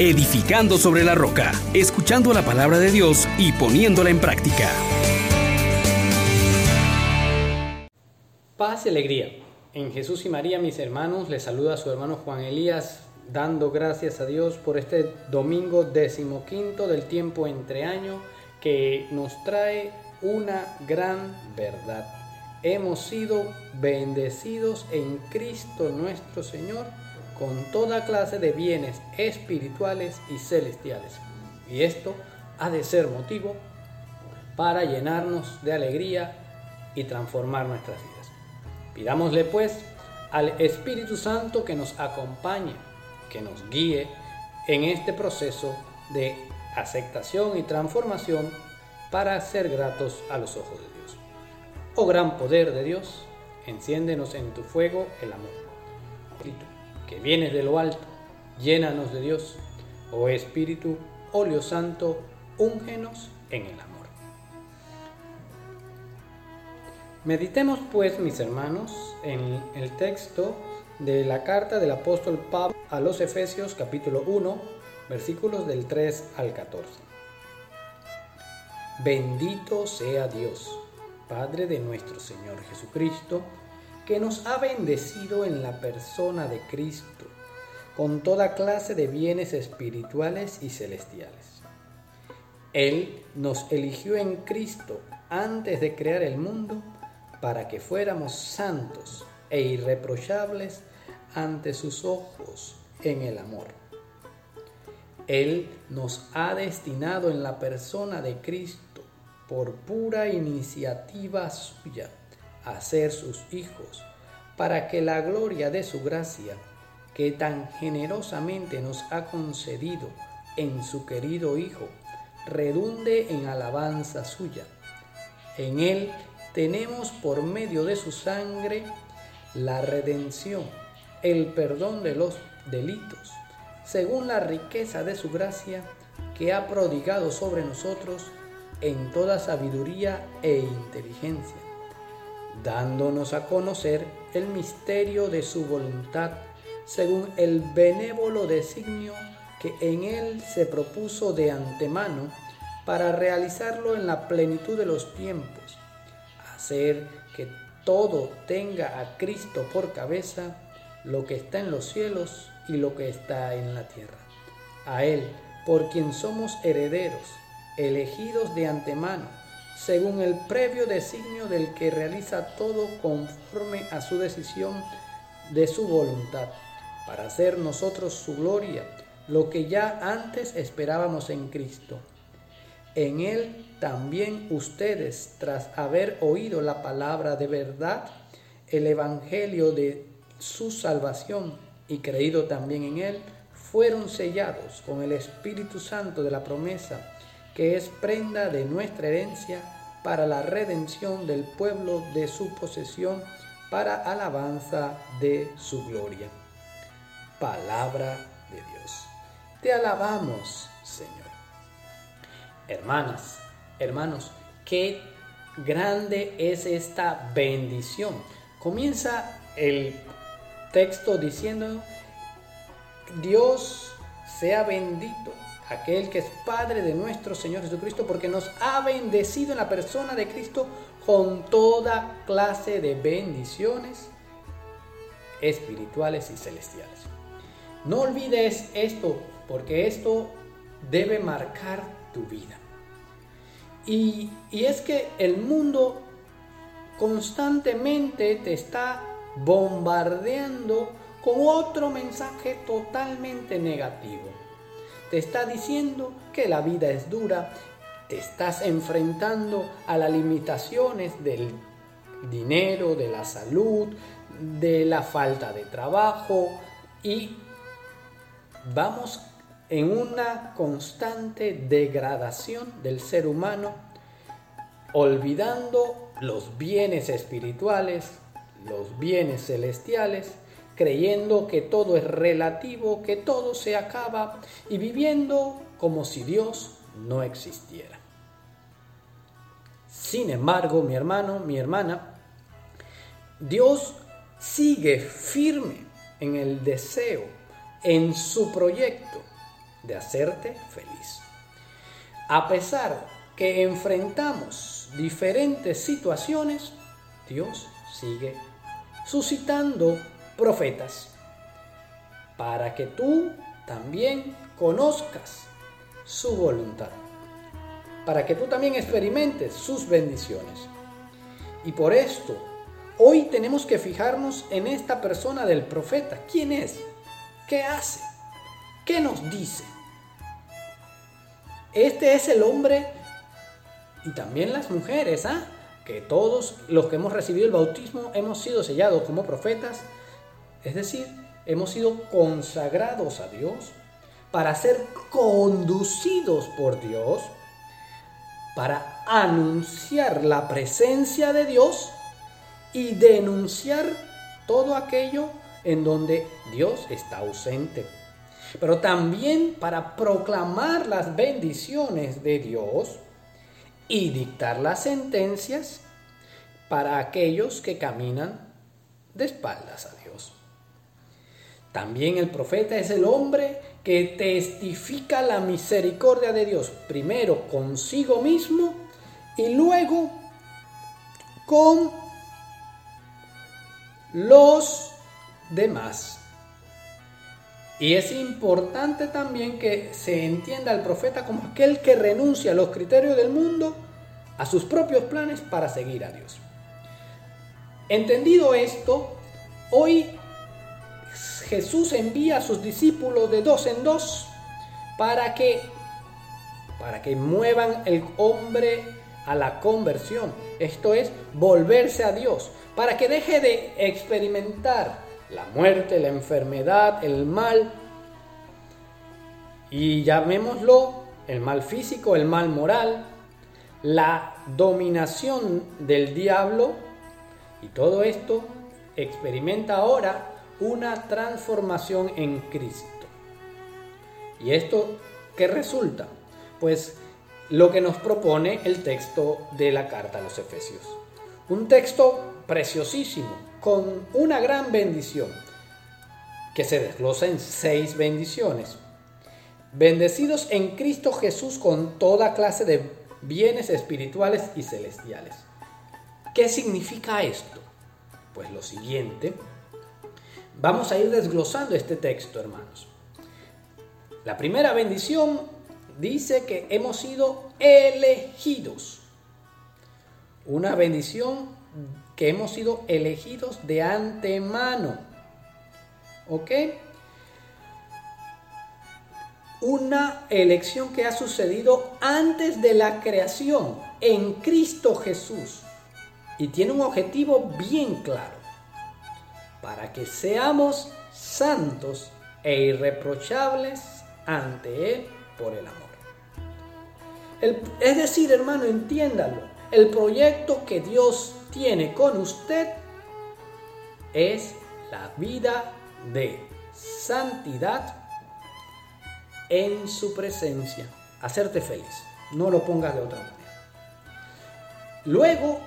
edificando sobre la roca, escuchando la palabra de Dios y poniéndola en práctica. Paz y alegría. En Jesús y María, mis hermanos, les saluda a su hermano Juan Elías, dando gracias a Dios por este domingo decimoquinto del tiempo entre año que nos trae una gran verdad. Hemos sido bendecidos en Cristo nuestro Señor con toda clase de bienes espirituales y celestiales. Y esto ha de ser motivo para llenarnos de alegría y transformar nuestras vidas. Pidámosle pues al Espíritu Santo que nos acompañe, que nos guíe en este proceso de aceptación y transformación para ser gratos a los ojos de Dios. Oh gran poder de Dios, enciéndenos en tu fuego el amor. Que vienes de lo alto, llénanos de Dios. Oh Espíritu, óleo santo, úngenos en el amor. Meditemos pues, mis hermanos, en el texto de la carta del apóstol Pablo a los Efesios capítulo 1, versículos del 3 al 14. Bendito sea Dios, Padre de nuestro Señor Jesucristo, que nos ha bendecido en la persona de Cristo con toda clase de bienes espirituales y celestiales. Él nos eligió en Cristo antes de crear el mundo para que fuéramos santos e irreprochables ante sus ojos en el amor. Él nos ha destinado en la persona de Cristo por pura iniciativa suya a ser sus hijos, para que la gloria de su gracia, que tan generosamente nos ha concedido en su querido Hijo, redunde en alabanza suya. En Él tenemos por medio de su sangre la redención, el perdón de los delitos, según la riqueza de su gracia que ha prodigado sobre nosotros en toda sabiduría e inteligencia, dándonos a conocer el misterio de su voluntad, según el benévolo designio que en él se propuso de antemano para realizarlo en la plenitud de los tiempos, hacer que todo tenga a Cristo por cabeza, lo que está en los cielos y lo que está en la tierra. A Él, por quien somos herederos, elegidos de antemano, según el previo designio del que realiza todo conforme a su decisión de su voluntad, para hacer nosotros su gloria, lo que ya antes esperábamos en Cristo. En Él también ustedes, tras haber oído la palabra de verdad, el Evangelio de su salvación y creído también en Él, fueron sellados con el Espíritu Santo de la promesa, que es prenda de nuestra herencia para la redención del pueblo de su posesión, para alabanza de su gloria. Palabra de Dios. Te alabamos, Señor. Hermanas, hermanos, qué grande es esta bendición. Comienza el texto diciendo, Dios sea bendito, aquel que es Padre de nuestro Señor Jesucristo, porque nos ha bendecido en la persona de Cristo con toda clase de bendiciones espirituales y celestiales. No olvides esto, porque esto debe marcar tu vida. Y, es que el mundo constantemente te está bombardeando con otro mensaje totalmente negativo. Te está diciendo que la vida es dura, te estás enfrentando a las limitaciones del dinero, de la salud, de la falta de trabajo y vamos en una constante degradación del ser humano, olvidando los bienes espirituales, los bienes celestiales, creyendo que todo es relativo, que todo se acaba y viviendo como si Dios no existiera. Sin embargo, mi hermano, mi hermana, Dios sigue firme en el deseo, en su proyecto de hacerte feliz. A pesar que enfrentamos diferentes situaciones, Dios sigue suscitando profetas para que tú también conozcas su voluntad, para que tú también experimentes sus bendiciones. Y por esto, hoy tenemos que fijarnos en esta persona del profeta. ¿Quién es? ¿Qué hace? ¿Qué nos dice? Este es el hombre y también las mujeres, ¿ah? Que todos los que hemos recibido el bautismo hemos sido sellados como profetas, es decir, hemos sido consagrados a Dios para ser conducidos por Dios, para anunciar la presencia de Dios y denunciar todo aquello en donde Dios está ausente. Pero también para proclamar las bendiciones de Dios y dictar las sentencias para aquellos que caminan de espaldas a Dios. También el profeta es el hombre que testifica la misericordia de Dios, primero consigo mismo y luego con los demás. Y es importante también que se entienda al profeta como aquel que renuncia a los criterios del mundo, a sus propios planes para seguir a Dios. Entendido esto, hoy Jesús envía a sus discípulos de dos en dos para que para que muevan el hombre a la conversión, esto es volverse a Dios, para que deje de experimentar la muerte, la enfermedad, el mal, y llamémoslo el mal físico, el mal moral, la dominación del diablo, y todo esto experimenta ahora una transformación en Cristo. ¿Y esto qué resulta? Pues lo que nos propone el texto de la carta a los Efesios. Un texto preciosísimo, con una gran bendición, que se desglosa en seis bendiciones. Bendecidos en Cristo Jesús con toda clase de bienes espirituales y celestiales. ¿Qué significa esto? Pues lo siguiente, vamos a ir desglosando este texto, hermanos. La primera bendición dice que hemos sido elegidos. Una bendición que hemos sido elegidos de antemano. ¿Ok? Una elección que ha sucedido antes de la creación en Cristo Jesús. Y tiene un objetivo bien claro. Para que seamos santos e irreprochables ante Él por el amor. es decir, hermano, entiéndalo. El proyecto que Dios tiene con usted es la vida de santidad en su presencia. Hacerte feliz. No lo pongas de otra manera. Luego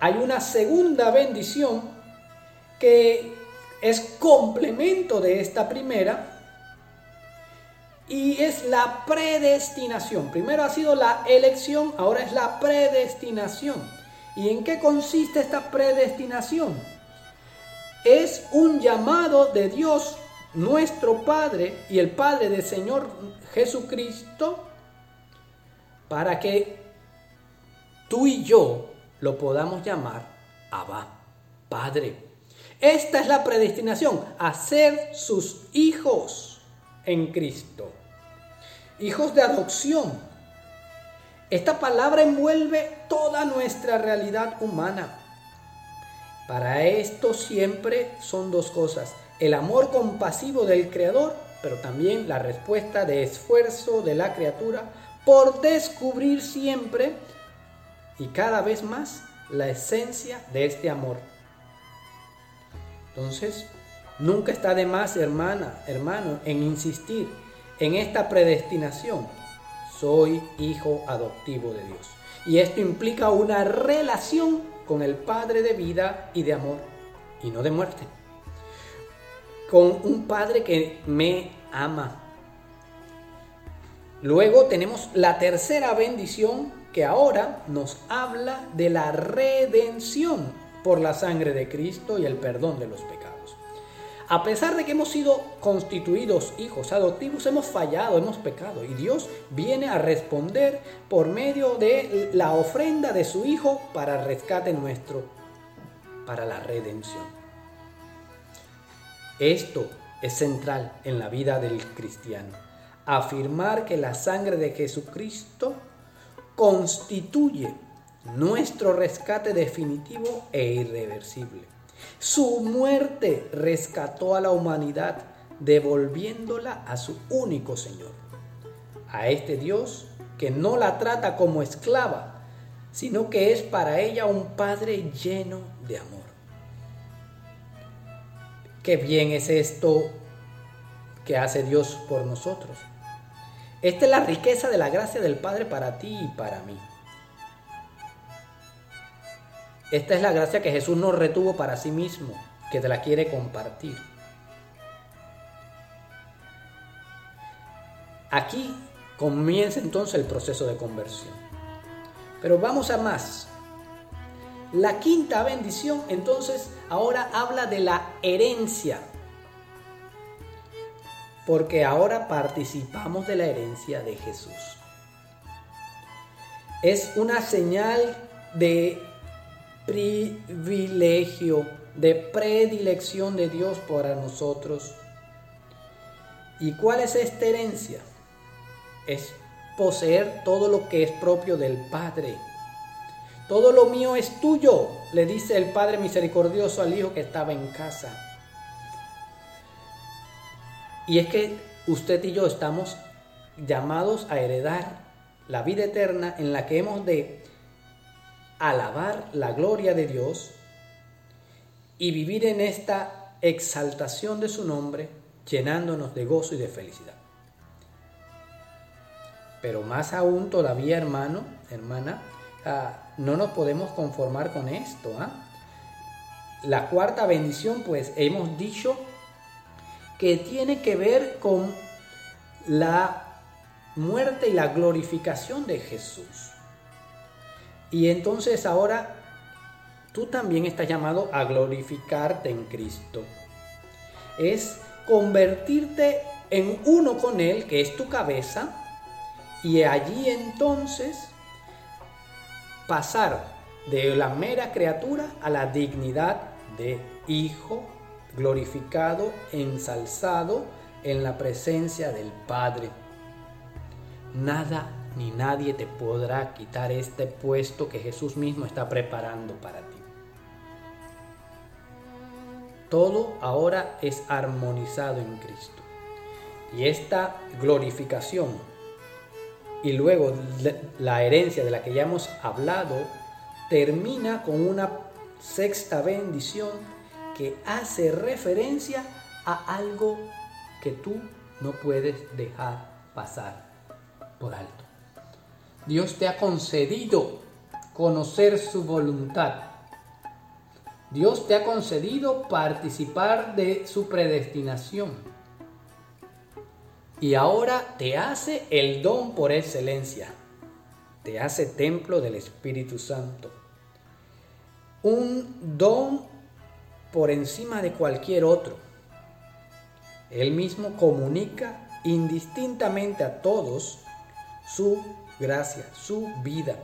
hay una segunda bendición que es complemento de esta primera y es la predestinación. Primero ha sido la elección, ahora es la predestinación. ¿Y en qué consiste esta predestinación? Es un llamado de Dios, nuestro Padre y el Padre del Señor Jesucristo, para que tú y yo lo podamos llamar Abba, Padre. Esta es la predestinación, a ser sus hijos en Cristo, hijos de adopción esta palabra envuelve toda nuestra realidad humana. Para esto siempre son dos cosas. El amor compasivo del Creador, pero también la respuesta de esfuerzo de la criatura por descubrir siempre y cada vez más la esencia de este amor. Entonces, nunca está de más, hermana, hermano, en insistir en esta predestinación soy hijo adoptivo de Dios. Y esto implica una relación con el Padre de vida y de amor, y no de muerte. Con un Padre que me ama. Luego tenemos la tercera bendición que ahora nos habla de la redención por la sangre de Cristo y el perdón de los pecados. A pesar de que hemos sido constituidos hijos adoptivos, hemos fallado, hemos pecado y Dios viene a responder por medio de la ofrenda de su Hijo para rescate nuestro, para la redención. Esto es central en la vida del cristiano. Afirmar que la sangre de Jesucristo constituye nuestro rescate definitivo e irreversible. Su muerte rescató a la humanidad devolviéndola a su único Señor, a este Dios que no la trata como esclava, sino que es para ella un Padre lleno de amor. Qué bien es esto que hace Dios por nosotros. Esta es la riqueza de la gracia del Padre para ti y para mí. Esta es la gracia que Jesús nos retuvo para sí mismo, que te la quiere compartir. Aquí comienza entonces el proceso de conversión. Pero vamos a más. La quinta bendición entonces ahora habla de la herencia. Porque ahora participamos de la herencia de Jesús. Es una señal de privilegio, de predilección de Dios para nosotros. ¿Y cuál es esta herencia? Es poseer todo lo que es propio del Padre. Todo lo mío es tuyo, le dice el Padre misericordioso al Hijo que estaba en casa. Y es que usted y yo estamos llamados a heredar la vida eterna en la que hemos de alabar la gloria de Dios y vivir en esta exaltación de su nombre, llenándonos de gozo y de felicidad. Pero más aún todavía, hermano, hermana, ah, no nos podemos conformar con esto. ¿ah? La cuarta bendición, pues hemos dicho que tiene que ver con la muerte y la glorificación de Jesús. Y entonces ahora tú también estás llamado a glorificarte en Cristo. Es convertirte en uno con Él, que es tu cabeza, y allí entonces pasar de la mera criatura a la dignidad de hijo glorificado, ensalzado en la presencia del Padre. Nada ni nadie te podrá quitar este puesto que Jesús mismo está preparando para ti. Todo ahora es armonizado en Cristo. Y esta glorificación y luego la herencia de la que ya hemos hablado termina con una sexta bendición que hace referencia a algo que tú no puedes dejar pasar por alto. Dios te ha concedido conocer su voluntad. Dios te ha concedido participar de su predestinación. Y ahora te hace el don por excelencia. Te hace templo del Espíritu Santo. Un don por encima de cualquier otro. Él mismo comunica indistintamente a todos su gracia, su vida.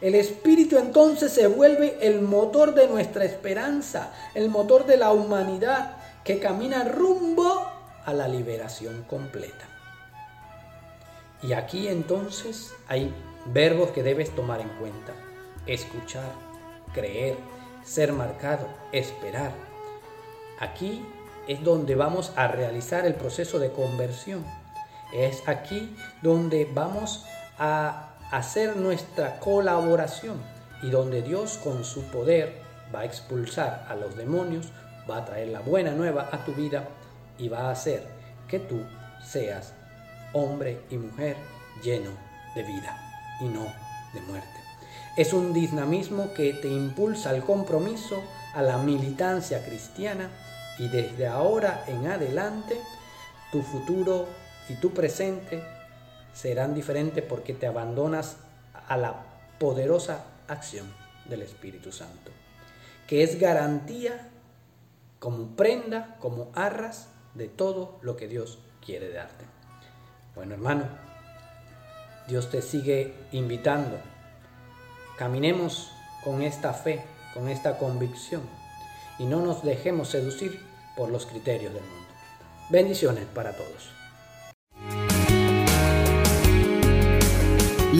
El Espíritu entonces se vuelve el motor de nuestra esperanza, el motor de la humanidad que camina rumbo a la liberación completa. Y aquí entonces hay verbos que debes tomar en cuenta. Escuchar, creer, ser marcado, esperar. Aquí es donde vamos a realizar el proceso de conversión. Es aquí donde vamos a hacer nuestra colaboración y donde Dios con su poder va a expulsar a los demonios, va a traer la buena nueva a tu vida y va a hacer que tú seas hombre y mujer lleno de vida y no de muerte. Es un dinamismo que te impulsa al compromiso, a la militancia cristiana y desde ahora en adelante tu futuro y tu presente serán diferentes porque te abandonas a la poderosa acción del Espíritu Santo, que es garantía como prenda, como arras de todo lo que Dios quiere darte. Bueno, hermano, Dios te sigue invitando. Caminemos con esta fe, con esta convicción y no nos dejemos seducir por los criterios del mundo. Bendiciones para todos.